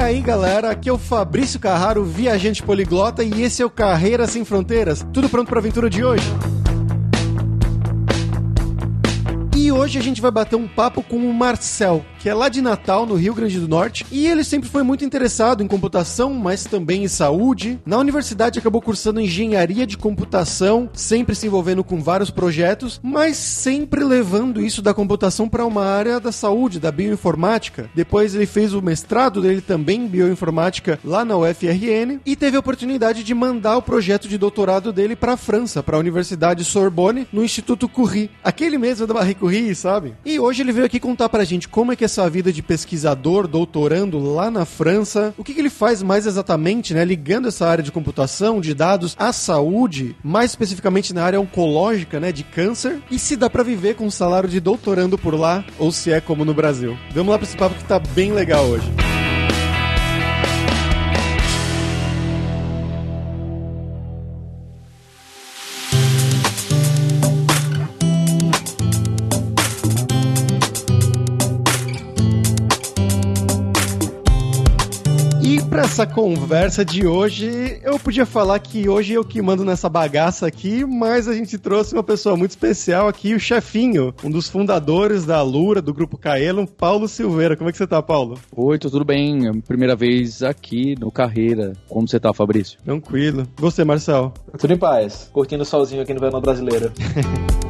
aí, galera, aqui é o Fabrício Carraro, viajante poliglota, e esse é o Carreira Sem Fronteiras. Tudo pronto para a aventura de hoje? E hoje a gente vai bater um papo com o Marcel, que é lá de Natal, no Rio Grande do Norte, e ele sempre foi muito interessado em computação, mas também em saúde. Na universidade acabou cursando engenharia de computação, sempre se envolvendo com vários projetos, mas sempre levando isso da computação para uma área da saúde, da bioinformática. Depois ele fez o mestrado dele também em bioinformática lá na UFRN e teve a oportunidade de mandar o projeto de doutorado dele para a França, para a Universidade Sorbonne, no Instituto Curie. Aquele mesmo da Marie Curie sabe? E hoje ele veio aqui contar pra gente como é que é essa vida de pesquisador, doutorando lá na França, o que, que ele faz mais exatamente, né? Ligando essa área de computação, de dados, à saúde, mais especificamente na área oncológica, né? De câncer, e se dá para viver com um salário de doutorando por lá, ou se é como no Brasil. Vamos lá pra esse papo que tá bem legal hoje. Essa conversa de hoje, eu podia falar que hoje eu que mando nessa bagaça aqui, mas a gente trouxe uma pessoa muito especial aqui, o chefinho, um dos fundadores da Lura, do Grupo Caelum, Paulo Silveira. Como é que você tá, Paulo? Oi, tudo bem? É primeira vez aqui no Carreira. Como você tá, Fabrício? Tranquilo. Você, Marcel? Tudo em paz. Curtindo o solzinho aqui no verão brasileiro.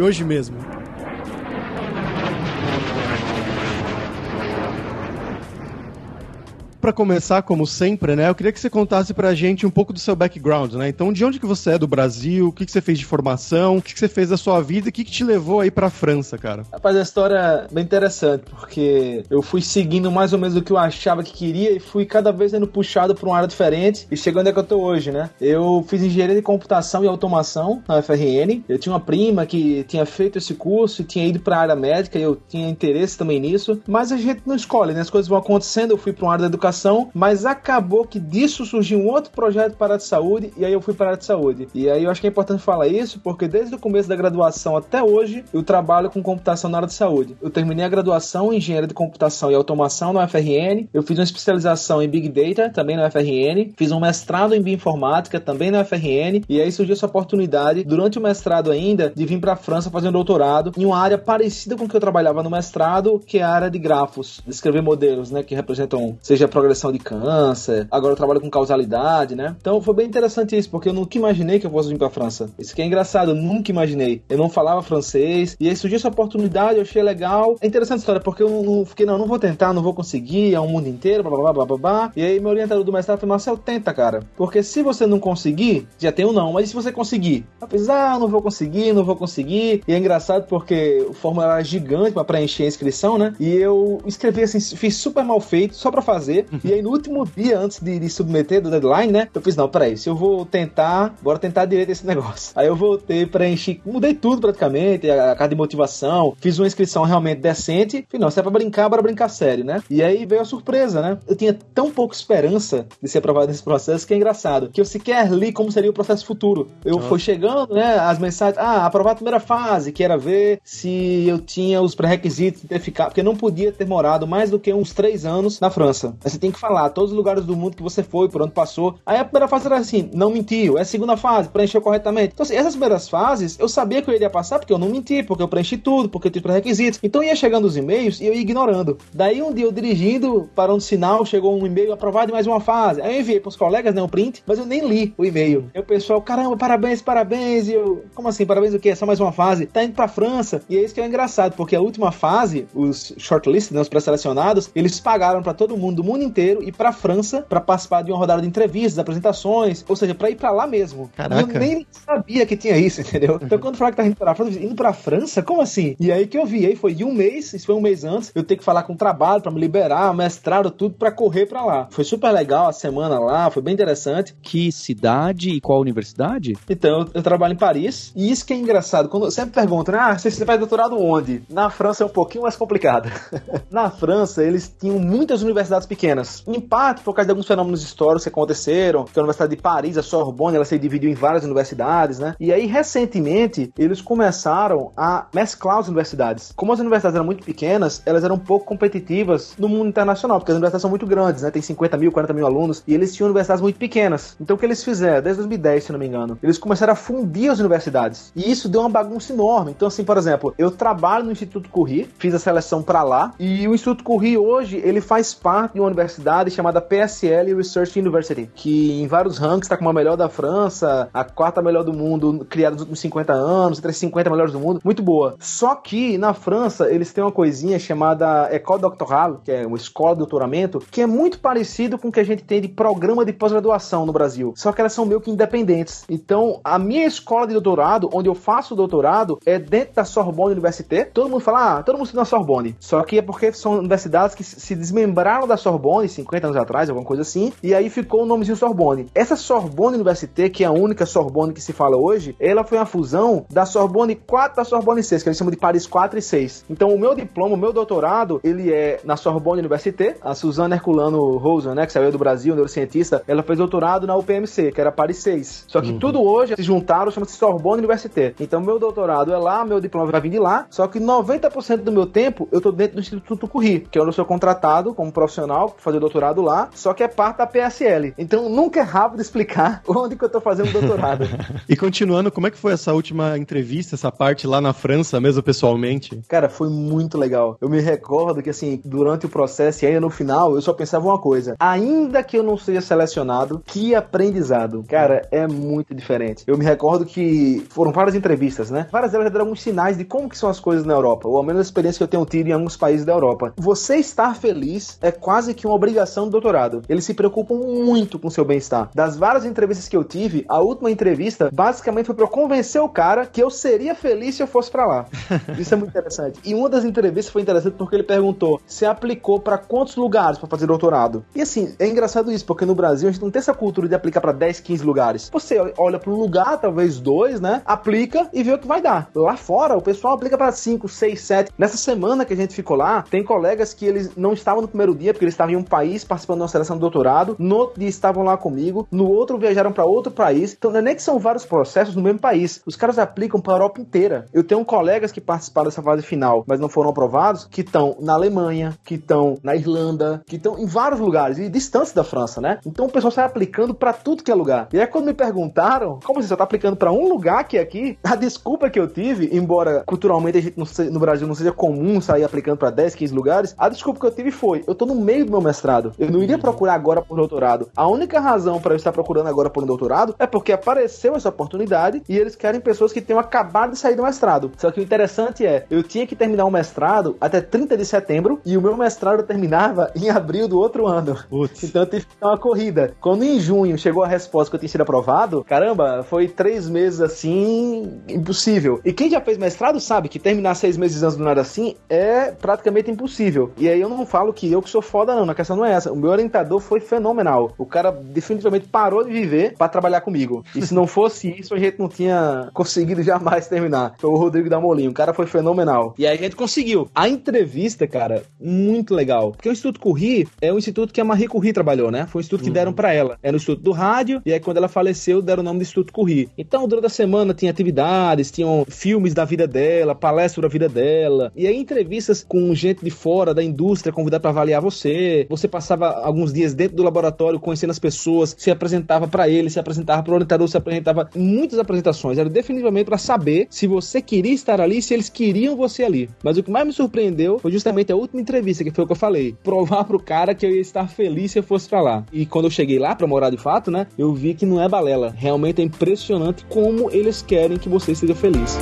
hoje mesmo. Para começar, como sempre, né, eu queria que você contasse pra gente um pouco do seu background, né? Então, de onde que você é do Brasil? O que, que você fez de formação? O que, que você fez da sua vida? O que, que te levou aí pra França, cara? Rapaz, a história é bem interessante, porque eu fui seguindo mais ou menos o que eu achava que queria e fui cada vez sendo puxado pra uma área diferente e chegando é que eu tô hoje, né? Eu fiz engenharia de computação e automação na UFRN. Eu tinha uma prima que tinha feito esse curso e tinha ido pra área médica e eu tinha interesse também nisso, mas a gente não escolhe, né? As coisas vão acontecendo. Eu fui pra uma área da educação educação, mas acabou que disso surgiu um outro projeto para a área de saúde e aí eu fui para a área de saúde. E aí eu acho que é importante falar isso porque desde o começo da graduação até hoje eu trabalho com computação na área de saúde. Eu terminei a graduação em engenharia de computação e automação na UFRN, eu fiz uma especialização em Big Data também na UFRN, fiz um mestrado em bioinformática também na UFRN e aí surgiu essa oportunidade durante o mestrado ainda de vir para a França fazer um doutorado em uma área parecida com que eu trabalhava no mestrado, que é a área de grafos, de escrever modelos, né, que representam seja progressão de câncer, agora eu trabalho com causalidade, né? Então foi bem interessante isso, porque eu nunca imaginei que eu fosse vir pra França. Isso que é engraçado, eu nunca imaginei. Eu não falava francês, e aí surgiu essa oportunidade, eu achei legal. É interessante a história, porque eu não, fiquei, não, não vou tentar, não vou conseguir, é um mundo inteiro, blá blá blá blá blá. E aí meu orientador do mestrado falou, Marcel, tenta, cara. Porque se você não conseguir, já tem um não, mas e se você conseguir? Pensei, ah, não vou conseguir, não vou conseguir. E é engraçado porque o formulário era gigante para preencher a inscrição, né? E eu escrevi assim, fiz super mal feito, só para fazer. E aí no último dia, antes de, de, submeter do deadline, né? Eu fiz, não, peraí, se eu vou tentar, bora tentar direito esse negócio. Aí eu voltei, preenchi, mudei tudo praticamente, a, a carta de motivação, fiz uma inscrição realmente decente. Falei, não, se é pra brincar, bora brincar sério, né? E aí veio a surpresa, né? Eu tinha tão pouca esperança de ser aprovado nesse processo que é engraçado, que eu sequer li como seria o processo futuro. Eu fui chegando, né, as mensagens, ah, aprovar a primeira fase, que era ver se eu tinha os pré-requisitos de ter ficado, porque não podia ter morado mais do que uns três anos na França. Você tem que falar todos os lugares do mundo que você foi, por onde passou. Aí a primeira fase era assim, não mentiu. É a segunda fase, preencheu corretamente. Então, assim, essas primeiras fases, eu sabia que eu iria passar porque eu não menti, porque eu preenchi tudo, porque eu tive pré-requisitos. Então ia chegando os e-mails e eu ia ignorando. Daí um dia eu dirigindo, para um sinal, chegou um e-mail aprovado em mais uma fase. Aí eu enviei pros colegas, né, um print, mas eu nem li o e-mail. E o pessoal, caramba, parabéns, parabéns. E eu, como assim, parabéns o quê? É só mais uma fase? Tá indo pra França. E é isso que é engraçado, porque a última fase, os shortlists, né, os pré-selecionados, eles pagaram para todo mundo do mundo inteiro ir pra França para participar de uma rodada de entrevistas, apresentações, ou seja, para ir para lá mesmo. Caraca. Eu nem sabia que tinha isso, entendeu? Então quando falaram que tava indo pra França, eu disse, indo pra França? Como assim? E aí que eu vi, aí foi de um mês, isso foi um mês antes, eu tenho que falar com o trabalho para me liberar, mestrado, tudo para correr para lá. Foi super legal a semana lá, foi bem interessante. Que cidade e qual universidade? Então, eu, eu trabalho em Paris, e isso que é engraçado, quando sempre perguntam, ah, você, você faz doutorado onde? Na França é um pouquinho mais complicado. Na França, eles tinham muitas universidades pequenas, em parte por causa de alguns fenômenos históricos que aconteceram, que a Universidade de Paris, a Sorbonne, ela se dividiu em várias universidades, né? E aí, recentemente, eles começaram a mesclar as universidades. Como as universidades eram muito pequenas, elas eram um pouco competitivas no mundo internacional, porque as universidades são muito grandes, né? Tem 50 mil, 40 mil alunos, e eles tinham universidades muito pequenas. Então, o que eles fizeram, desde 2010, se não me engano, eles começaram a fundir as universidades. E isso deu uma bagunça enorme. Então, assim, por exemplo, eu trabalho no Instituto Curie, fiz a seleção para lá, e o Instituto Curie hoje, ele faz parte de uma universidade chamada PSL Research University, que em vários rankings está como a melhor da França, a quarta melhor do mundo, criada nos últimos 50 anos, entre as 50 melhores do mundo, muito boa. Só que na França, eles têm uma coisinha chamada École Doctorale, que é uma escola de doutoramento, que é muito parecido com o que a gente tem de programa de pós-graduação no Brasil. Só que elas são meio que independentes. Então, a minha escola de doutorado, onde eu faço o doutorado, é dentro da Sorbonne Université. Todo mundo fala, ah, todo mundo estuda na Sorbonne. Só que é porque são universidades que se desmembraram da Sorbonne 50 anos atrás, alguma coisa assim, e aí ficou o nomezinho Sorbonne. Essa Sorbonne Université, que é a única Sorbonne que se fala hoje, ela foi uma fusão da Sorbonne 4 da Sorbonne 6, que eles chamam de Paris 4 e 6. Então, o meu diploma, o meu doutorado, ele é na Sorbonne Université. A Suzana Herculano Rosen, né, que saiu do Brasil, neurocientista, ela fez doutorado na UPMC, que era Paris 6. Só que uhum. tudo hoje se juntaram, chama-se Sorbonne Université. Então, meu doutorado é lá, meu diploma vai vir de lá, só que 90% do meu tempo eu tô dentro do Instituto Curie, que é onde eu sou contratado como profissional para fazer doutorado lá, só que é parte da PSL. Então, nunca é rápido explicar onde que eu tô fazendo doutorado. e continuando, como é que foi essa última entrevista, essa parte lá na França mesmo, pessoalmente? Cara, foi muito legal. Eu me recordo que, assim, durante o processo e ainda no final, eu só pensava uma coisa. Ainda que eu não seja selecionado, que aprendizado. Cara, é muito diferente. Eu me recordo que foram várias entrevistas, né? Várias delas deram alguns sinais de como que são as coisas na Europa, ou ao menos a experiência que eu tenho tido em alguns países da Europa. Você estar feliz é quase que uma obrigação do doutorado. Eles se preocupam muito com o seu bem-estar. Das várias entrevistas que eu tive, a última entrevista basicamente foi para eu convencer o cara que eu seria feliz se eu fosse para lá. Isso é muito interessante. E uma das entrevistas foi interessante porque ele perguntou se aplicou para quantos lugares para fazer doutorado. E assim, é engraçado isso, porque no Brasil a gente não tem essa cultura de aplicar para 10, 15 lugares. Você olha para um lugar, talvez dois, né? Aplica e vê o que vai dar. Lá fora, o pessoal aplica para 5, 6, 7. Nessa semana que a gente ficou lá, tem colegas que eles não estavam no primeiro dia porque eles estavam em um país participando de uma seleção de doutorado, no outro dia estavam lá comigo, no outro viajaram para outro país. Então não é nem que são vários processos no mesmo país. Os caras aplicam para a Europa inteira. Eu tenho colegas que participaram dessa fase final, mas não foram aprovados, que estão na Alemanha, que estão na Irlanda, que estão em vários lugares e distantes da França, né? Então o pessoal sai aplicando para tudo que é lugar. E aí quando me perguntaram, como você só tá aplicando para um lugar que é aqui? A desculpa que eu tive, embora culturalmente a gente no, no Brasil não seja comum sair aplicando para 10, 15 lugares, a desculpa que eu tive foi: eu tô no meio do meu mestrado. Eu não iria procurar agora por doutorado. A única razão para eu estar procurando agora por um doutorado é porque apareceu essa oportunidade e eles querem pessoas que tenham acabado de sair do mestrado. Só que o interessante é, eu tinha que terminar o mestrado até 30 de setembro e o meu mestrado terminava em abril do outro ano. Putz. Então eu tive que dar uma corrida. Quando em junho chegou a resposta que eu tinha sido aprovado, caramba, foi três meses assim, impossível. E quem já fez mestrado sabe que terminar seis meses antes do nada assim é praticamente impossível. E aí eu não falo que eu que sou foda, não. Questão não é essa. O meu orientador foi fenomenal. O cara definitivamente parou de viver para trabalhar comigo. E se não fosse isso, a gente não tinha conseguido jamais terminar. Foi o Rodrigo da Molinho. O cara foi fenomenal. E aí a gente conseguiu. A entrevista, cara, muito legal. Porque o Instituto Curie é um instituto que a Marie Curie trabalhou, né? Foi um instituto que deram para ela. É no Instituto do Rádio. E aí quando ela faleceu, deram o nome de Instituto Curie. Então, durante a semana tinha atividades, tinham filmes da vida dela, palestras da vida dela. E aí entrevistas com gente de fora da indústria convidada para avaliar você. Você passava alguns dias dentro do laboratório conhecendo as pessoas, se apresentava para ele, se apresentava para o orientador, se apresentava muitas apresentações. Era definitivamente para saber se você queria estar ali, se eles queriam você ali. Mas o que mais me surpreendeu foi justamente a última entrevista, que foi o que eu falei. Provar pro cara que eu ia estar feliz se eu fosse para lá. E quando eu cheguei lá para morar de fato, né, eu vi que não é balela. Realmente é impressionante como eles querem que você seja feliz.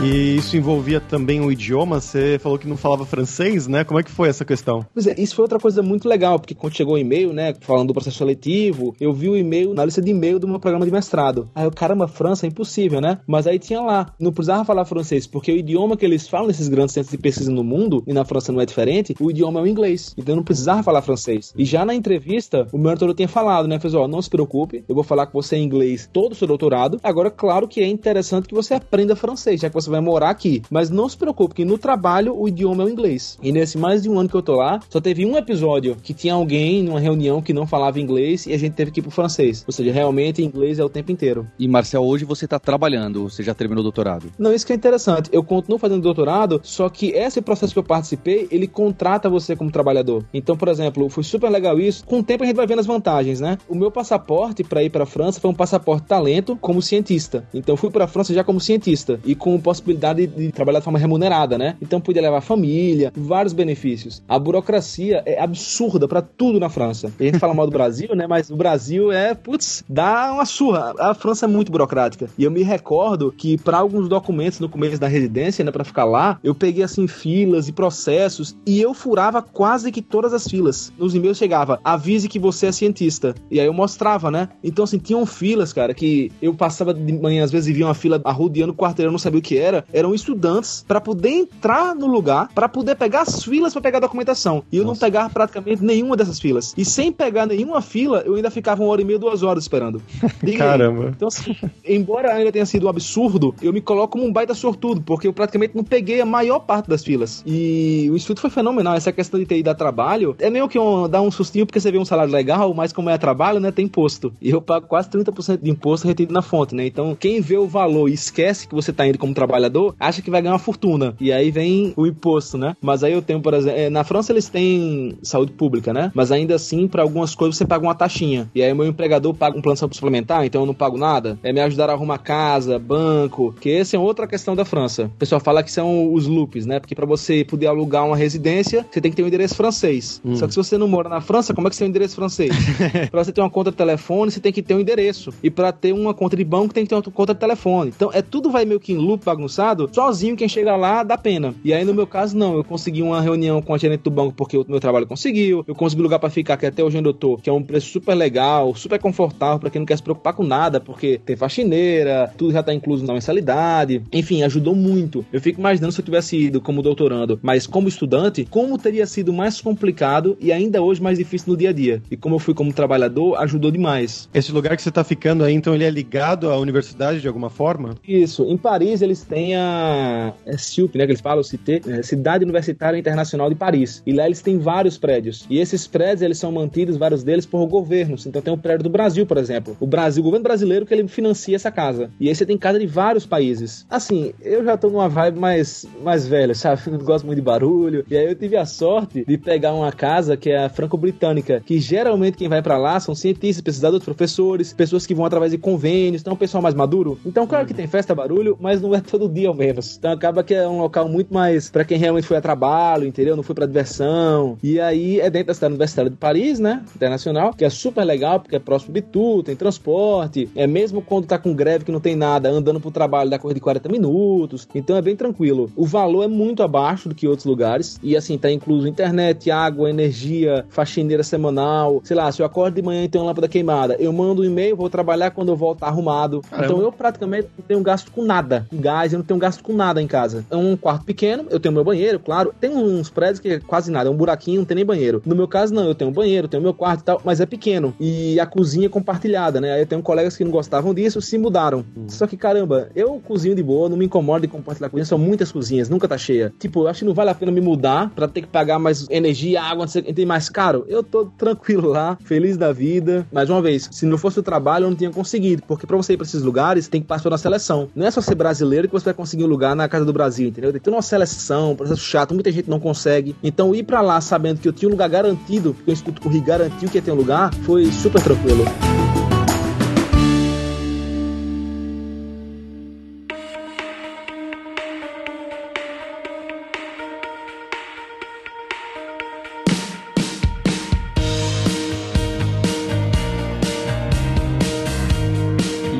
E isso envolvia também o idioma? Você falou que não falava francês, né? Como é que foi essa questão? Pois é, isso foi outra coisa muito legal, porque quando chegou o e-mail, né, falando do processo seletivo, eu vi o e-mail na lista de e-mail do meu programa de mestrado. Aí eu, caramba, França é impossível, né? Mas aí tinha lá, não precisava falar francês, porque o idioma que eles falam nesses grandes centros de pesquisa no mundo, e na França não é diferente, o idioma é o inglês. Então eu não precisava falar francês. E já na entrevista, o meu mentor tinha falado, né? Fez, ó, não se preocupe, eu vou falar com você em inglês todo o seu doutorado. Agora, claro que é interessante que você aprenda francês, já que você vai morar aqui. Mas não se preocupe, que no trabalho o idioma é o inglês. E nesse mais de um ano que eu tô lá, só teve um episódio que tinha alguém numa reunião que não falava inglês e a gente teve que ir pro francês. Ou seja, realmente inglês é o tempo inteiro. E Marcel, hoje você tá trabalhando, você já terminou o doutorado? Não, isso que é interessante. Eu continuo fazendo doutorado, só que esse processo que eu participei, ele contrata você como trabalhador. Então, por exemplo, foi super legal isso. Com o tempo a gente vai vendo as vantagens, né? O meu passaporte para ir para França foi um passaporte talento como cientista. Então, eu fui para França já como cientista e com possibilidade de trabalhar de forma remunerada, né? Então, podia levar família, vários benefícios. A burocracia é absurda para tudo na França. A gente fala mal do Brasil, né? Mas o Brasil é, putz, dá uma surra. A França é muito burocrática. E eu me recordo que para alguns documentos no começo da residência, né, para ficar lá, eu peguei assim filas e processos e eu furava quase que todas as filas. Nos e-mails chegava: "Avise que você é cientista". E aí eu mostrava, né? Então assim, tinham filas, cara, que eu passava de manhã às vezes e via uma fila arrodeando o quarteirão, não sabia o que era. Eram estudantes para poder entrar no lugar, para poder pegar as filas para pegar a documentação. E eu Nossa. não pegava praticamente nenhuma dessas filas. E sem pegar nenhuma fila, eu ainda ficava uma hora e meia, duas horas esperando. Caramba. Então, assim, embora ainda tenha sido um absurdo, eu me coloco como um baita sortudo, porque eu praticamente não peguei a maior parte das filas. E o instituto foi fenomenal. Essa questão de ter ido a trabalho é meio que um, dá um sustinho porque você vê um salário legal, mas como é trabalho, né, tem imposto. E eu pago quase 30% de imposto retido na fonte, né? Então, quem vê o valor e esquece que você tá indo como trabalhador, acha que vai ganhar uma fortuna. E aí vem o imposto, né? Mas aí eu tenho, por exemplo, é, na França eles têm saúde pública, né? Mas ainda assim, para algumas coisas você paga uma taxinha. E aí o meu empregador paga um plano suplementar, então eu não pago nada. É me ajudar a arrumar casa, banco, que essa é outra questão da França. O pessoal fala que são os loops, né? Porque para você poder alugar uma residência, você tem que ter um endereço francês. Hum. Só que se você não mora na França, como é que você tem um endereço francês? para você ter uma conta de telefone, você tem que ter um endereço. E para ter uma conta de banco, tem que ter uma conta de telefone. Então, é tudo vai meio que em loop bagunçado, sozinho quem chega lá dá pena. E aí no meu caso não, eu consegui uma reunião com a gerente do banco porque o meu trabalho conseguiu, eu consegui lugar para ficar que até hoje onde eu tô, que é um preço super legal, super confortável para quem não quer se preocupar com nada, porque tem faxineira, tudo já tá incluso na mensalidade. Enfim, ajudou muito. Eu fico imaginando se eu tivesse ido como doutorando, mas como estudante, como teria sido mais complicado e ainda hoje mais difícil no dia a dia. E como eu fui como trabalhador, ajudou demais. Esse lugar que você tá ficando aí, então ele é ligado à universidade de alguma forma? Isso. Em Paris eles têm a é CIUP, né, que eles falam, CIT, é, Cidade Universitária Internacional de Paris. E lá eles têm vários prédios. E esses prédios, eles são mantidos, vários deles, por governos. Então tem o prédio do Brasil, por exemplo. O Brasil, o governo brasileiro que ele financia essa casa. E aí você tem casa de vários países. Assim, eu já tô numa vibe mais, mais velha, sabe? Não gosto muito de barulho. E aí eu tive a sorte de pegar uma casa que é a franco-britânica, que geralmente quem vai para lá são cientistas, pesquisadores, professores, pessoas que vão através de convênios, então é um pessoal mais maduro. Então, claro que tem festa, barulho, mas não é todo dia ao menos. Então acaba que é um local muito mais para quem realmente foi a trabalho, entendeu? Não foi para diversão. E aí é dentro da cidade universitária de Paris, né? Internacional, que é super legal, porque é próximo de tudo, tem transporte. É mesmo quando tá com greve que não tem nada, andando pro trabalho dá coisa de 40 minutos. Então é bem tranquilo. O valor é muito abaixo do que outros lugares. E assim, tá incluso internet, água, energia, faxineira semanal. Sei lá, se eu acordo de manhã e tenho uma lâmpada queimada, eu mando um e-mail, vou trabalhar quando eu volto tá arrumado. Caramba. Então eu praticamente não tenho gasto com nada. Com gás, eu não tenho gasto com nada em casa. É um quarto pequeno, eu tenho meu banheiro, claro. Tem uns prédios que é quase nada, é um buraquinho, não tem nem banheiro. No meu caso, não, eu tenho um banheiro, tenho meu quarto e tal, mas é pequeno. E a cozinha é compartilhada, né? Aí eu tenho colegas que não gostavam disso, se mudaram. Uhum. Só que, caramba, eu cozinho de boa, não me incomodo de compartilhar a cozinha, são muitas cozinhas, nunca tá cheia. Tipo, eu acho que não vale a pena me mudar pra ter que pagar mais energia, água, tem mais caro. Eu tô tranquilo lá, feliz da vida. Mais uma vez, se não fosse o trabalho, eu não tinha conseguido. Porque pra você ir pra esses lugares, tem que passar na seleção. Não é só ser brasileiro que você vai conseguir um lugar na Casa do Brasil, entendeu? Tem toda uma seleção, processo chato, muita gente não consegue. Então, ir para lá sabendo que eu tinha um lugar garantido, porque o Instituto Corri garantiu que ia ter um lugar, foi super tranquilo.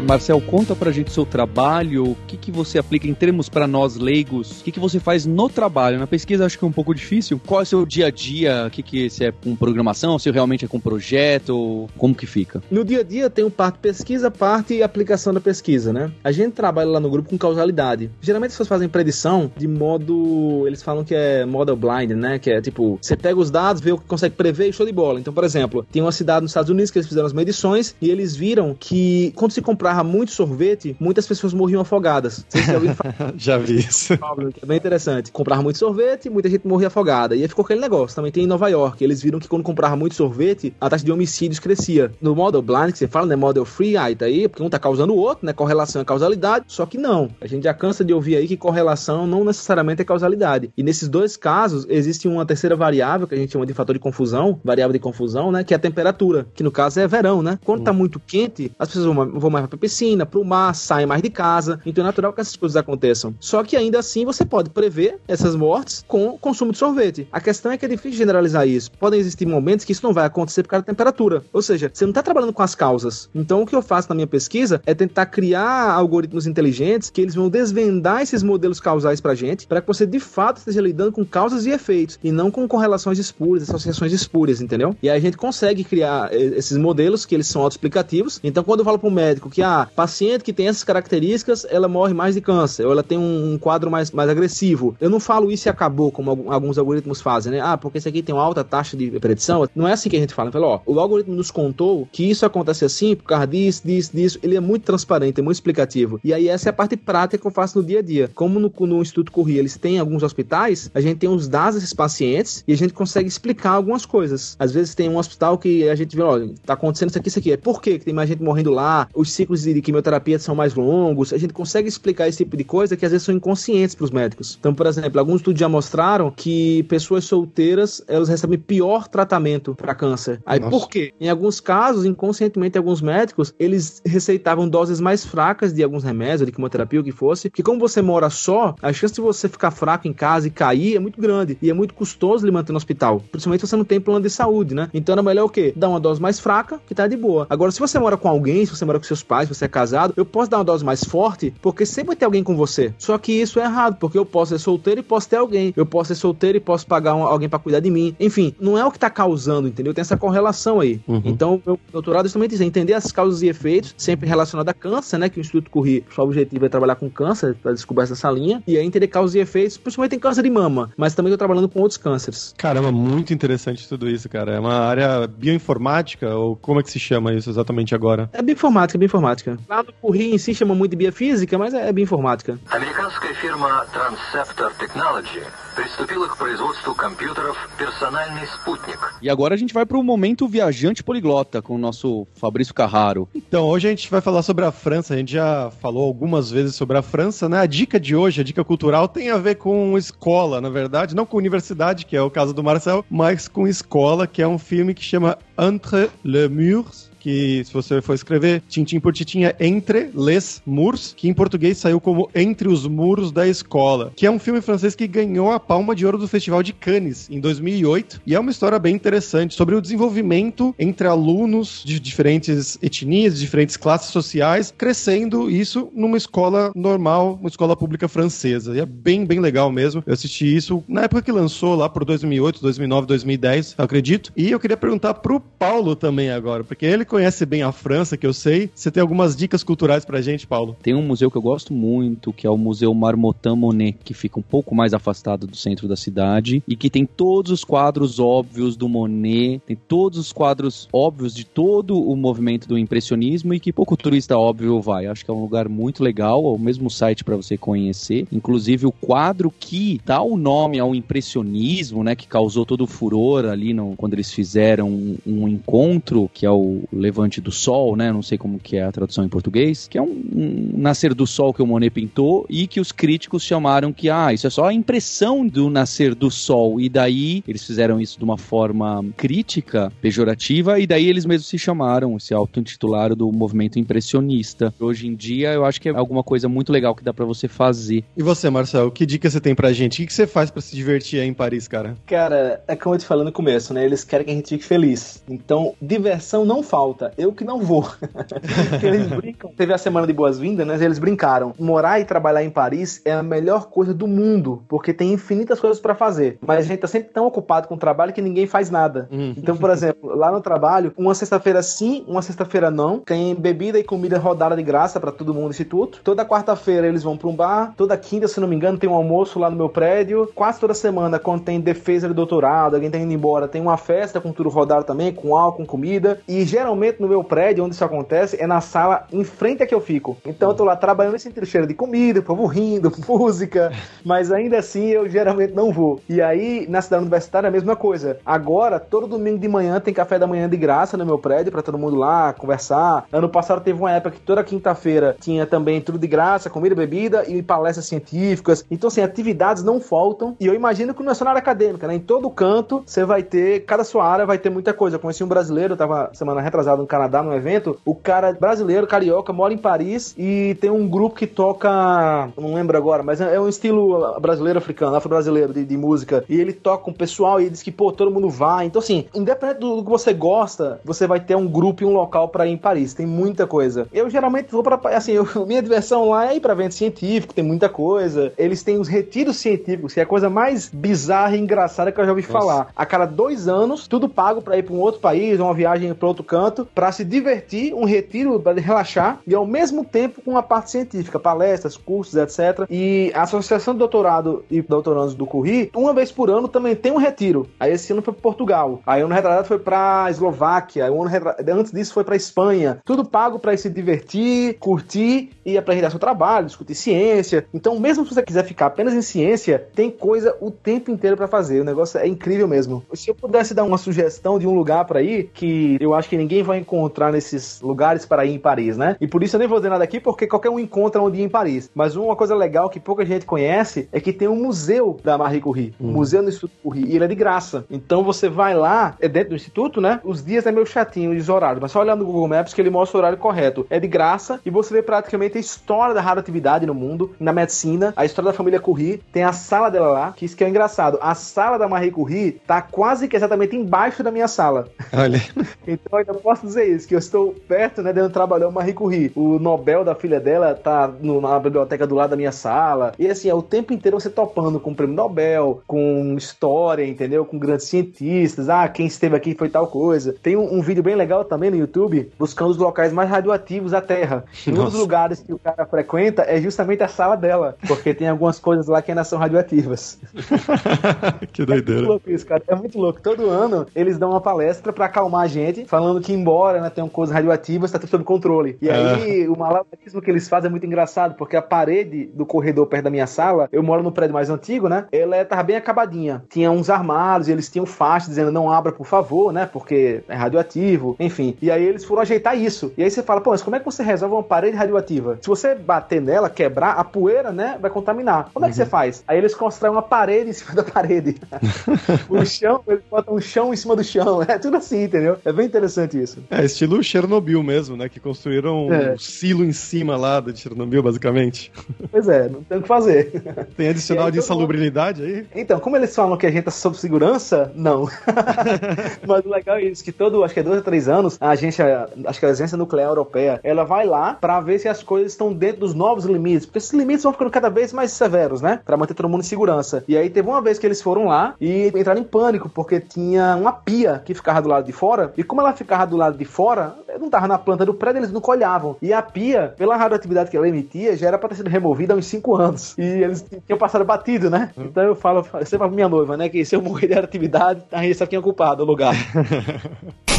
Marcel, conta pra gente seu trabalho, o que, que você aplica em termos para nós leigos, o que, que você faz no trabalho. Na pesquisa acho que é um pouco difícil. Qual é o seu dia a dia? O que, que se é com programação, se realmente é com projeto, como que fica? No dia a dia tem um parte pesquisa, parte aplicação da pesquisa, né? A gente trabalha lá no grupo com causalidade. Geralmente as pessoas fazem predição de modo, eles falam que é model blind, né? Que é tipo, você pega os dados, vê o que consegue prever e show de bola. Então, por exemplo, tem uma cidade nos Estados Unidos que eles fizeram as medições e eles viram que quando se comprava muito sorvete, muitas pessoas morriam afogadas. Já vi isso. É bem interessante. Comprava muito sorvete, muita gente morria afogada. E aí ficou aquele negócio. Também tem em Nova York. Eles viram que quando comprava muito sorvete, a taxa de homicídios crescia. No model blind, que você fala, né? Model free, aí tá aí, porque um tá causando o outro, né? Correlação é causalidade. Só que não. A gente já cansa de ouvir aí que correlação não necessariamente é causalidade. E nesses dois casos, existe uma terceira variável, que a gente chama de fator de confusão, variável de confusão, né? Que é a temperatura, que no caso é verão, né? Quando tá muito quente, as pessoas vão, vão mais pra piscina, pro mar, saem mais de casa. Então é natural que essas coisas aconteçam. Só que ainda assim você pode prever essas mortes com consumo de sorvete. A questão é que é difícil generalizar isso. Podem existir momentos que isso não vai acontecer por causa da temperatura. Ou seja, você não está trabalhando com as causas. Então o que eu faço na minha pesquisa é tentar criar algoritmos inteligentes que eles vão desvendar esses modelos causais pra gente, para que você de fato esteja lidando com causas e efeitos e não com correlações espúrias, associações espúrias, entendeu? E aí a gente consegue criar eh, esses modelos que eles são autoexplicativos. Então quando eu falo para o médico que a ah, paciente que tem essas características, ela morre mais de câncer, ou ela tem um, um quadro mais, mais agressivo. Eu não falo isso e acabou, como alguns algoritmos fazem, né? Ah, porque esse aqui tem uma alta taxa de predição. Não é assim que a gente fala. Fala, ó, o algoritmo nos contou que isso acontece assim por causa disso, disso, disso. Ele é muito transparente, é muito explicativo. E aí essa é a parte prática que eu faço no dia a dia. Como no, no Instituto Corrida eles têm alguns hospitais, a gente tem os dados desses pacientes e a gente consegue explicar algumas coisas. Às vezes tem um hospital que a gente vê, olha, tá acontecendo isso aqui, isso aqui. É por que tem mais gente morrendo lá? Os ciclos de quimioterapia são mais longos. A gente consegue explicar esse tipo de coisa que às vezes são inconscientes para os médicos. Então, por exemplo, alguns estudos já mostraram que pessoas solteiras elas recebem pior tratamento para câncer. Aí Nossa. por quê? Em alguns casos, inconscientemente, alguns médicos eles receitavam doses mais fracas de alguns remédios, de quimioterapia, o que fosse, porque como você mora só, a chance de você ficar fraco em casa e cair é muito grande e é muito custoso lhe manter no hospital, principalmente se você não tem plano de saúde, né? Então era melhor o quê? Dar uma dose mais fraca, que tá de boa. Agora, se você mora com alguém, se você mora com seus pais, se você é casado, eu posso dar uma dose mais forte, porque sempre vai ter alguém com você. Só que isso é errado, porque eu posso ser solteiro e posso ter alguém. Eu posso ser solteiro e posso pagar um, alguém para cuidar de mim. Enfim, não é o que tá causando, entendeu? Tem essa correlação aí. Uhum. Então, meu doutorado é justamente isso, é entender as causas e efeitos, sempre relacionado a câncer, né? Que o Instituto Corri, o objetivo é trabalhar com câncer, para descobrir essa linha, e aí entender causas e efeitos, principalmente em câncer de mama, mas também tô trabalhando com outros cânceres. Caramba, muito interessante tudo isso, cara. É uma área bioinformática, ou como é que se chama isso exatamente agora? É bioinformática, bioinformática Lá no Corri em si chama muito de biofísica, mas é, é bioinformática. Американская фирма Transceptor Technology приступила к производству компьютеров «Персональный спутник». E agora a gente vai para o momento viajante poliglota com o nosso Fabrício Carraro. Então, hoje a gente vai falar sobre a França. A gente já falou algumas vezes sobre a França, né? A dica de hoje, a dica cultural, tem a ver com escola, na verdade, não com universidade, que é o caso do Marcel, mas com escola, que é um filme que chama Entre les Murs que se você for escrever tintim por tintim é Entre les Murs, que em português saiu como Entre os Muros da Escola, que é um filme francês que ganhou a palma de ouro do Festival de Cannes em 2008 e é uma história bem interessante sobre o desenvolvimento entre alunos de diferentes etnias, de diferentes classes sociais, crescendo isso numa escola normal, uma escola pública francesa. E é bem, bem legal mesmo. Eu assisti isso na época que lançou, lá por 2008, 2009, 2010, eu acredito. E eu queria perguntar pro Paulo também agora, porque ele conhece bem a França, que eu sei. Você tem algumas dicas culturais pra gente, Paulo? Tem um museu que eu gosto muito, que é o Museu Marmottan Monet, que fica um pouco mais afastado do centro da cidade e que tem todos os quadros óbvios do Monet, tem todos os quadros óbvios de todo o movimento do impressionismo e que pouco turista óbvio vai. Acho que é um lugar muito legal, é o mesmo site para você conhecer. Inclusive o quadro que dá o nome ao impressionismo, né, que causou todo o furor ali no, quando eles fizeram um, um encontro, que é o Levante do Sol, né? Não sei como que é a tradução em português, que é um, um nascer do sol que o Monet pintou e que os críticos chamaram que, ah, isso é só a impressão do nascer do sol. E daí eles fizeram isso de uma forma crítica, pejorativa, e daí eles mesmos se chamaram, se auto-intitularam do movimento impressionista. Hoje em dia eu acho que é alguma coisa muito legal que dá para você fazer. E você, Marcelo, que dica você tem pra gente? O que você faz para se divertir aí em Paris, cara? Cara, é como eu te falei no começo, né? Eles querem que a gente fique feliz. Então, diversão não falta. Eu que não vou. eles brincam. Teve a semana de boas-vindas, né? Eles brincaram. Morar e trabalhar em Paris é a melhor coisa do mundo, porque tem infinitas coisas para fazer. Mas a gente tá sempre tão ocupado com o trabalho que ninguém faz nada. Hum. Então, por exemplo, lá no trabalho, uma sexta-feira sim, uma sexta-feira não. Tem bebida e comida rodada de graça para todo mundo no instituto. Toda quarta-feira eles vão para um bar. Toda quinta, se não me engano, tem um almoço lá no meu prédio. Quase toda semana, quando tem defesa de doutorado, alguém tá indo embora, tem uma festa com tudo rodado também, com álcool, com comida. E geralmente no meu prédio, onde isso acontece, é na sala em frente a que eu fico. Então eu tô lá trabalhando e sentindo cheiro de comida, o povo rindo, música. Mas ainda assim eu geralmente não vou. E aí, na cidade universitária, é a mesma coisa. Agora, todo domingo de manhã tem café da manhã de graça no meu prédio para todo mundo lá conversar. Ano passado teve uma época que toda quinta-feira tinha também tudo de graça, comida, bebida e palestras científicas. Então, assim, atividades não faltam. E eu imagino que não é só na área acadêmica, né? Em todo canto você vai ter, cada sua área vai ter muita coisa. Eu conheci um brasileiro, eu tava semana retrasada no Canadá, num evento. O cara brasileiro, carioca, mora em Paris e tem um grupo que toca, não lembro agora, mas é um estilo brasileiro africano, afro-brasileiro de, de, música. E ele toca com o pessoal e diz que, pô, todo mundo vai. Então, assim, independente do que você gosta, você vai ter um grupo e um local para ir em Paris. Tem muita coisa. Eu geralmente vou para assim, eu, minha diversão lá é ir pra evento científico, tem muita coisa. Eles têm os retiros científicos, que é a coisa mais bizarra e engraçada que eu já ouvi Nossa. falar. A cada dois anos, tudo pago para ir para um outro país, uma viagem para outro canto, para se divertir, um retiro para relaxar e ao mesmo tempo com a parte científica, palestras, cursos, etc. E a Associação de Doutorado e Doutorandos do Curri, uma vez por ano também tem um retiro. Aí esse ano foi para Portugal. Aí ano retrasado foi para Eslováquia. Um ano antes disso foi para Espanha. Tudo pago para se divertir, curtir e aprender seu trabalho, discutir ciência. Então, mesmo se você quiser ficar apenas em ciência, tem coisa o tempo inteiro para fazer. O negócio é incrível mesmo. Se eu pudesse dar uma sugestão de um lugar para ir, que eu acho que ninguém vai encontrar nesses lugares para ir em Paris, né? E por isso eu nem vou dizer nada aqui, porque qualquer um encontra um dia em Paris. Mas uma coisa legal que pouca gente conhece é que tem um museu da Marie Curie, hum. um museu no Instituto Curie, e ele é de graça. Então você vai lá, é dentro do instituto, né? Os dias é meio chatinho, os horários, mas só olhando no Google Maps que ele mostra o horário correto. É de graça e você vê praticamente a história da radioatividade no mundo, na medicina, a história da família Curie, tem a sala dela lá, que isso que é engraçado. A sala da Marie Curie tá quase que exatamente embaixo da minha sala. Olha. então eu ainda posso dizer isso, que eu estou perto, né, de onde trabalhou Marie Curie. O Nobel da filha dela tá no, na biblioteca do lado da minha sala. E assim, é o tempo inteiro você topando com o prêmio Nobel, com história, entendeu? Com grandes cientistas. Ah, quem esteve aqui foi tal coisa. Tem um, um vídeo bem legal também no YouTube, buscando os locais mais radioativos da Terra. E um dos lugares que o cara frequenta é justamente a sala dela, porque tem algumas coisas lá que ainda são radioativas. que doideira. É muito louco isso, cara. É muito louco. Todo ano eles dão uma palestra para acalmar a gente, falando que embora né, tenham coisas radioativas, tá tudo sob controle. E aí é. o malabarismo que eles fazem é muito engraçado, porque a parede do corredor perto da minha sala, eu moro no prédio mais antigo, né? Ela é, tava bem acabadinha. Tinha uns armários, eles tinham faixas dizendo não abra, por favor, né? Porque é radioativo, enfim. E aí eles foram ajeitar isso. E aí você fala, pô, mas como é que você resolve uma parede radioativa? Se você bater nela, quebrar, a poeira, né, vai contaminar. Como é que você uhum. faz? Aí eles constroem uma parede em cima da parede. o chão, eles botam um chão em cima do chão. É tudo assim, entendeu? É bem interessante isso. É, estilo Chernobyl mesmo, né? Que construíram é. um silo em cima lá de Chernobyl, basicamente. Pois é, não tem o que fazer. Tem adicional aí, de insalubridade aí? Então, como eles falam que a gente tá sob segurança, não. Mas o legal é isso, que todo, acho que é dois ou três anos, a agência, acho que a agência nuclear europeia, ela vai lá para ver se as coisas estão dentro dos novos limites, porque esses limites vão ficando cada vez mais severos, né? Para manter todo mundo em segurança. E aí teve uma vez que eles foram lá e entraram em pânico, porque tinha uma pia que ficava do lado de fora, e como ela ficava do lado de fora, não tava na planta do prédio, eles não colhavam. E a pia, pela radioatividade que ela emitia, já era para ter sido removida há uns 5 anos. E eles tinham passado batido, né? Hum. Então eu falo, eu sempre pra minha noiva, né, que se eu morrer de radioatividade, a gente sabe quem é culpado, o lugar.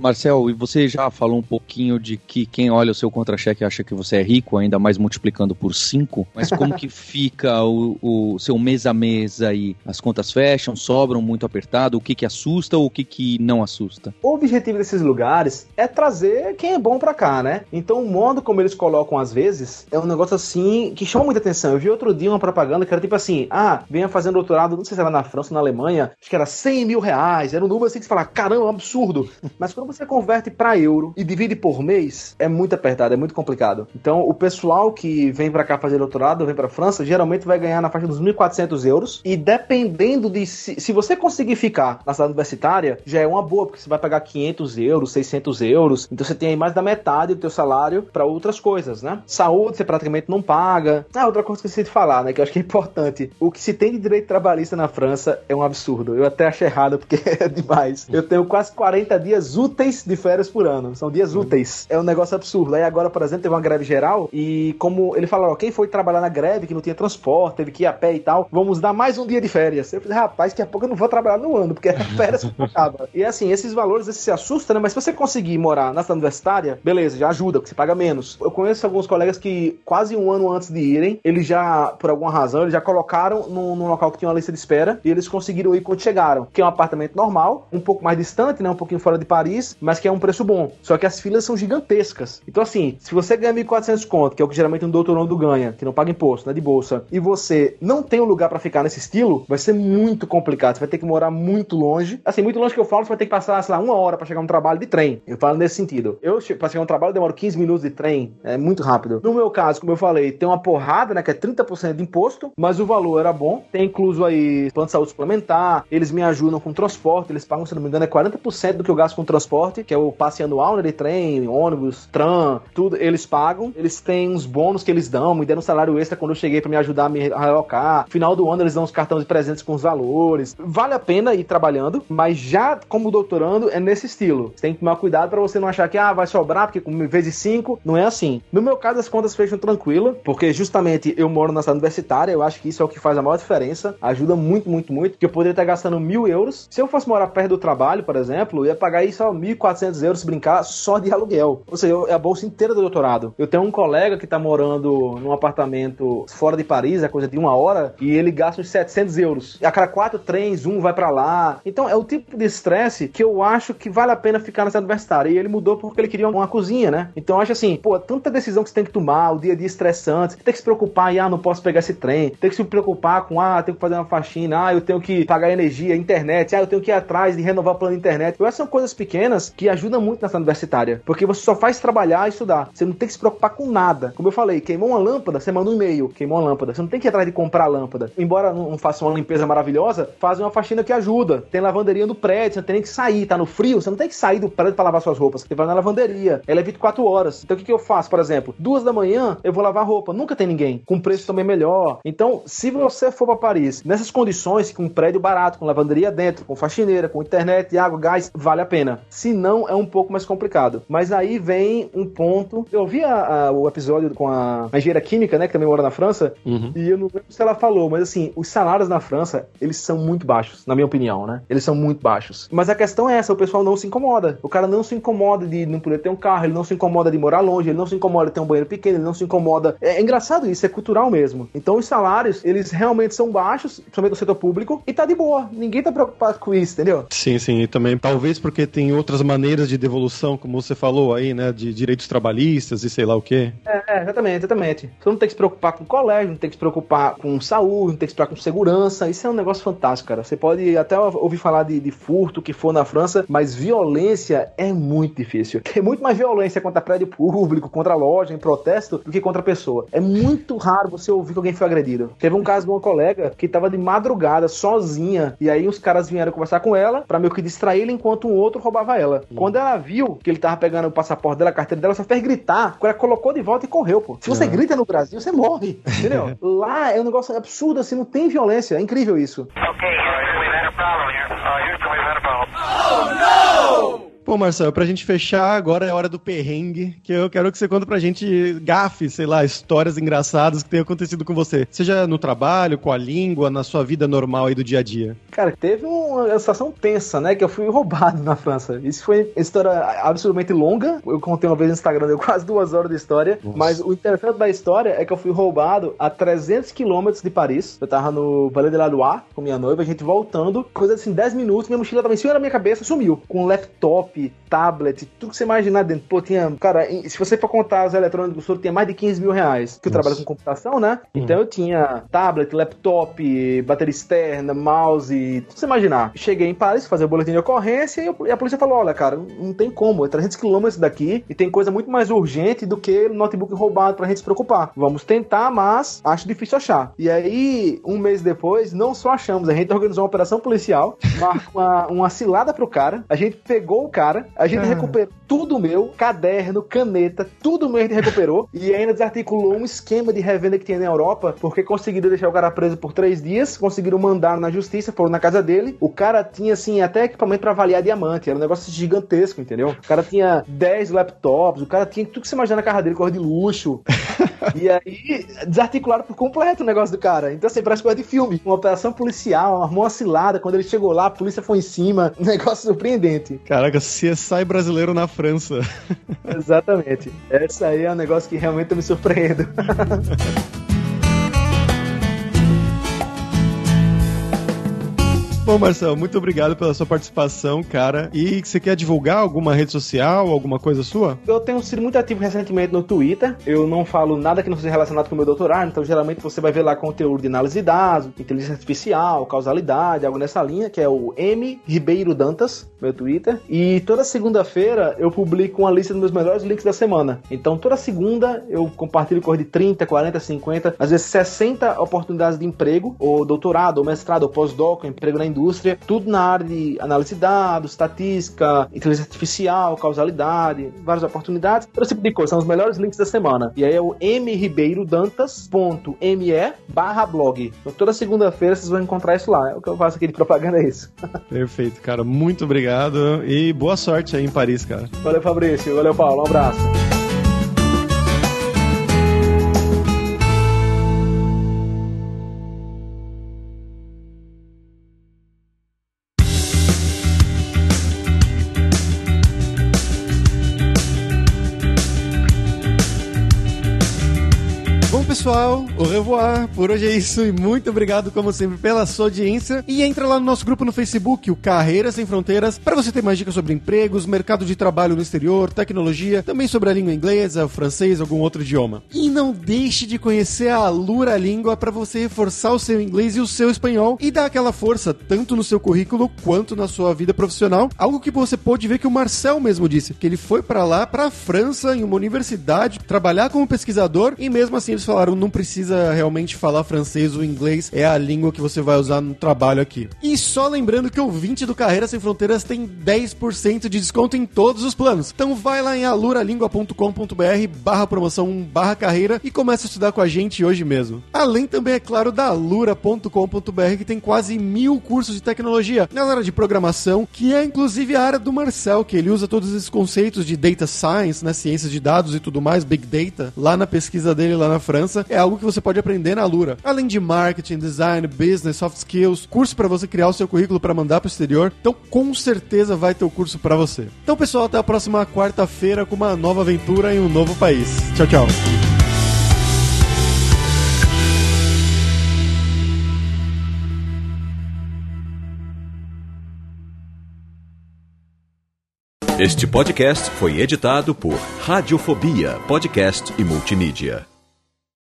Marcel, e você já falou um pouquinho de que quem olha o seu contra-cheque acha que você é rico, ainda mais multiplicando por 5, mas como que fica o, o, seu mês a mês aí? As contas fecham, sobram muito apertado? O que que assusta ou o que que não assusta? O objetivo desses lugares é trazer quem é bom para cá, né? Então o modo como eles colocam às vezes é um negócio assim que chama muita atenção. Eu vi outro dia uma propaganda que era tipo assim, ah, venha fazer doutorado, não sei se era na França ou na Alemanha, acho que era 100 mil reais, era um número assim que você fala, caramba, é um absurdo. Mas quando você converte para euro e divide por mês, é muito apertado, é muito complicado. Então, o pessoal que vem para cá fazer doutorado, vem para França, geralmente vai ganhar na faixa dos 1.400 euros. E dependendo de se, se você conseguir ficar na cidade universitária, já é uma boa, porque você vai pagar 500 euros, 600 euros. Então, você tem aí mais da metade do teu salário para outras coisas, né? Saúde você praticamente não paga. Ah, outra coisa que eu esqueci de falar, né? Que eu acho que é importante. O que se tem de direito trabalhista na França é um absurdo. Eu até acho errado, porque é demais. Eu tenho quase 40 dias úteis de férias por ano. São dias uhum. úteis. É um negócio absurdo. Aí agora, por exemplo, teve uma greve geral e como ele falou, quem foi trabalhar na greve, que não tinha transporte, teve que ir a pé e tal, vamos dar mais um dia de férias. Eu falei, rapaz, daqui a pouco eu não vou trabalhar no ano, porque férias acaba. E assim, esses valores, esses se assustam, né? Mas se você conseguir morar na cidade universitária, beleza, já ajuda, porque você paga menos. Eu conheço alguns colegas que quase um ano antes de irem, eles já, por alguma razão, eles já colocaram num, num local que tinha uma lista de espera e eles conseguiram ir quando chegaram, que é um apartamento normal, um pouco mais distante, né? Um pouquinho fora de Paris, mas que é um preço bom. Só que as filas são gigantescas. Então, assim, se você ganha 1.400 conto, que é o que geralmente um doutorando ganha, que não paga imposto, né? De bolsa, e você não tem um lugar para ficar nesse estilo, vai ser muito complicado. Você vai ter que morar muito longe. Assim, muito longe que eu falo, você vai ter que passar, sei lá, uma hora para chegar no trabalho de trem. Eu falo nesse sentido. Eu, pra chegar no trabalho, demoro 15 minutos de trem. É muito rápido. No meu caso, como eu falei, tem uma porrada, né? Que é 30% de imposto, mas o valor era bom. Tem incluso aí plano de saúde suplementar, eles me ajudam com transporte, eles pagam, se não me engano, é 40% do que eu gasto com transporte, que é o passe anual, né? De trem, ônibus, tram, tudo, eles pagam. Eles têm uns bônus que eles dão, me deram um salário extra quando eu cheguei para me ajudar a me realocar. Final do ano, eles dão uns cartões de presentes com os valores. Vale a pena ir trabalhando, mas já como doutorando é nesse estilo. Você tem que tomar cuidado para você não achar que ah, vai sobrar, porque com vezes 5, não é assim. No meu caso, as contas fecham tranquilo, porque justamente eu moro na cidade universitária, eu acho que isso é o que faz a maior diferença. Ajuda muito, muito, muito. Que eu poderia estar gastando mil euros. Se eu fosse morar perto do trabalho, por exemplo, eu ia pagar aí só 1.400 euros brincar só de aluguel. Ou seja, é a bolsa inteira do doutorado. Eu tenho um colega que está morando num apartamento fora de Paris, é coisa de uma hora, e ele gasta uns 700 euros. E a cada quatro trens, um vai para lá. Então é o tipo de estresse que eu acho que vale a pena ficar nessa universitária. E ele mudou porque ele queria uma cozinha, né? Então eu acho assim, pô, tanta decisão que você tem que tomar, o dia a dia estressante, tem que se preocupar, ah, não posso pegar esse trem, tem que se preocupar com, ah, tenho que fazer uma faxina, ah, eu tenho que pagar energia, internet, ah, eu tenho que ir atrás de renovar o plano de internet. Eu, essas são coisas pequenas que ajudam muito nessa universitária, porque você só faz trabalhar e estudar. Você não tem que se preocupar com nada. Como eu falei, queimou uma lâmpada, você manda um e-mail, queimou uma lâmpada. Você não tem que ir atrás de comprar lâmpada. Embora não faça uma limpeza maravilhosa, faz uma faxina que ajuda. Tem lavanderia no prédio, você não tem nem que sair, tá no frio, você não tem que sair do prédio para lavar suas roupas. Você vai na lavanderia. Ela é 24 horas. Então o que, que eu faço, por exemplo? Duas da manhã, eu vou lavar roupa. Nunca tem ninguém. Com preço também melhor. Então, se você for para Paris, nessas condições, com um prédio barato, com lavanderia dentro, com faxineira, com internet, água, gás, vale a pena. Se não, é um pouco mais complicado. Mas aí vem um ponto. Eu vi a, a, o episódio com a, a engenheira química, né, que também mora na França, uhum. e eu não lembro se ela falou, mas assim, os salários na França, eles são muito baixos, na minha opinião, né? Eles são muito baixos. Mas a questão é essa, o pessoal não se incomoda. O cara não se incomoda de não poder ter um carro, ele não se incomoda de morar longe, ele não se incomoda de ter um banheiro pequeno, ele não se incomoda. É, é engraçado isso, é cultural mesmo. Então os salários, eles realmente são baixos, principalmente no setor público, e tá de boa. Ninguém tá preocupado com isso, entendeu? Sim, sim. E também, talvez porque tem outras maneiras de devolução, como você falou aí, né? De direitos trabalhistas e sei lá o quê. É, é exatamente, exatamente. Você não tem que se preocupar com colégio, não tem que se preocupar com saúde, não tem que se preocupar com segurança. Isso é um negócio fantástico, cara. Você pode até ouvir falar de, de furto que for na França, mas violência é muito difícil. Tem muito mais violência contra prédio público, contra loja, em protesto, do que contra pessoa. É muito raro você ouvir que alguém foi agredido. Teve um caso de uma colega que tava de madrugada, sozinha, e aí os caras vieram conversar com ela para meio que distrair ele enquanto um outro roubava ela. Hum. Quando ela viu que ele tava pegando o passaporte dela, a carteira dela, só fez gritar. Ela colocou de volta e correu, pô. Se você uhum. grita no Brasil, você morre. Entendeu? Lá é um negócio absurdo, assim, não tem violência. É incrível isso. Ok, we've had a problem here. Uh, Houston, we've had a problem. Oh, no! Bom, Marcelo, pra gente fechar, agora é hora do perrengue, que eu quero que você conte pra gente gafe, sei lá, histórias engraçadas que tenham acontecido com você. Seja no trabalho, com a língua, na sua vida normal aí do dia a dia. Cara, teve uma situação tensa, né? Que eu fui roubado na França. Isso foi uma história absolutamente longa. Eu contei uma vez no Instagram, deu quase duas horas de história. Nossa. Mas o interessante da história é que eu fui roubado a 300 quilômetros de Paris. Eu tava no Vallée de la Loire com minha noiva, a gente voltando, coisa assim, 10 minutos, minha mochila tava em cima da minha cabeça, sumiu. Com laptop, tablet, tudo que você imaginar dentro. Pô, tinha, cara, se você for contar os eletrônicos do soro, tinha mais de 15 mil reais. Que eu trabalho com computação, né? Hum. Então eu tinha tablet, laptop, bateria externa, mouse, tudo que você imaginar. Cheguei em Paris, fazer o boletim de ocorrência e a polícia falou: olha, cara, não tem como, é 300 quilômetros daqui e tem coisa muito mais urgente do que notebook roubado pra gente se preocupar. Vamos tentar, mas acho difícil achar. E aí, um mês depois, não só achamos, a gente organizou uma operação policial, marcou uma, uma cilada pro cara, a gente pegou o cara, a gente ah. recuperou tudo meu, caderno, caneta, tudo meu a gente recuperou e ainda desarticulou um esquema de revenda que tinha na Europa, porque conseguiram deixar o cara preso por três dias, conseguiram mandar na justiça, foram na casa dele. O cara tinha, assim, até equipamento para avaliar diamante, era um negócio gigantesco, entendeu? O cara tinha 10 laptops, o cara tinha tudo que você imagina na casa dele, coisa de luxo. E aí, desarticularam por completo o negócio do cara. Então, assim, parece coisa de filme. Uma operação policial, armou uma cilada. Quando ele chegou lá, a polícia foi em cima. Um negócio surpreendente. Caraca, CSI brasileiro na França. Exatamente. Essa aí é um negócio que realmente eu me surpreendo. Bom, Marcelo, muito obrigado pela sua participação, cara. E você quer divulgar alguma rede social, alguma coisa sua? Eu tenho sido muito ativo recentemente no Twitter. Eu não falo nada que não seja relacionado com o meu doutorado, então geralmente você vai ver lá conteúdo de análise de dados, inteligência artificial, causalidade, algo nessa linha, que é o M Ribeiro Dantas, meu Twitter. E toda segunda-feira eu publico uma lista dos meus melhores links da semana. Então toda segunda eu compartilho cor de 30, 40, 50, às vezes 60 oportunidades de emprego, ou doutorado, ou mestrado, ou pós-doc, emprego na indústria indústria, tudo na área de análise de dados, estatística, inteligência artificial, causalidade, várias oportunidades, todo tipo de coisa. São os melhores links da semana. E aí é o mribeirodantas.me barra blog. Então toda segunda-feira vocês vão encontrar isso lá. É o que eu faço aqui de propaganda é isso. Perfeito, cara. Muito obrigado e boa sorte aí em Paris, cara. Valeu, Fabrício. Valeu, Paulo. Um abraço. Por hoje é isso e muito obrigado, como sempre, pela sua audiência. E entra lá no nosso grupo no Facebook, o Carreiras Sem Fronteiras, para você ter mais dicas sobre empregos, mercado de trabalho no exterior, tecnologia, também sobre a língua inglesa, o francês, algum outro idioma. E não deixe de conhecer a Alura Língua para você reforçar o seu inglês e o seu espanhol e dar aquela força tanto no seu currículo quanto na sua vida profissional. Algo que você pode ver que o Marcel mesmo disse, que ele foi para lá, para a França, em uma universidade, trabalhar como pesquisador e mesmo assim eles falaram não precisa realmente falar francês ou inglês, é a língua que você vai usar no trabalho aqui. E só lembrando que o 20 do Carreira Sem Fronteiras tem 10% de desconto em todos os planos. Então vai lá em aluralingua.com.br barra promoção barra carreira e comece a estudar com a gente hoje mesmo. Além também, é claro, da alura.com.br que tem quase mil cursos de tecnologia na área de programação, que é inclusive a área do Marcel, que ele usa todos esses conceitos de data science, né, ciências de dados e tudo mais, big data, lá na pesquisa dele lá na França é algo que você pode aprender na Lura. Além de marketing, design, business, soft skills, curso para você criar o seu currículo para mandar para o exterior. Então, com certeza vai ter o curso para você. Então, pessoal, até a próxima quarta-feira com uma nova aventura em um novo país. Tchau, tchau. Este podcast foi editado por Radiofobia, podcast e multimídia.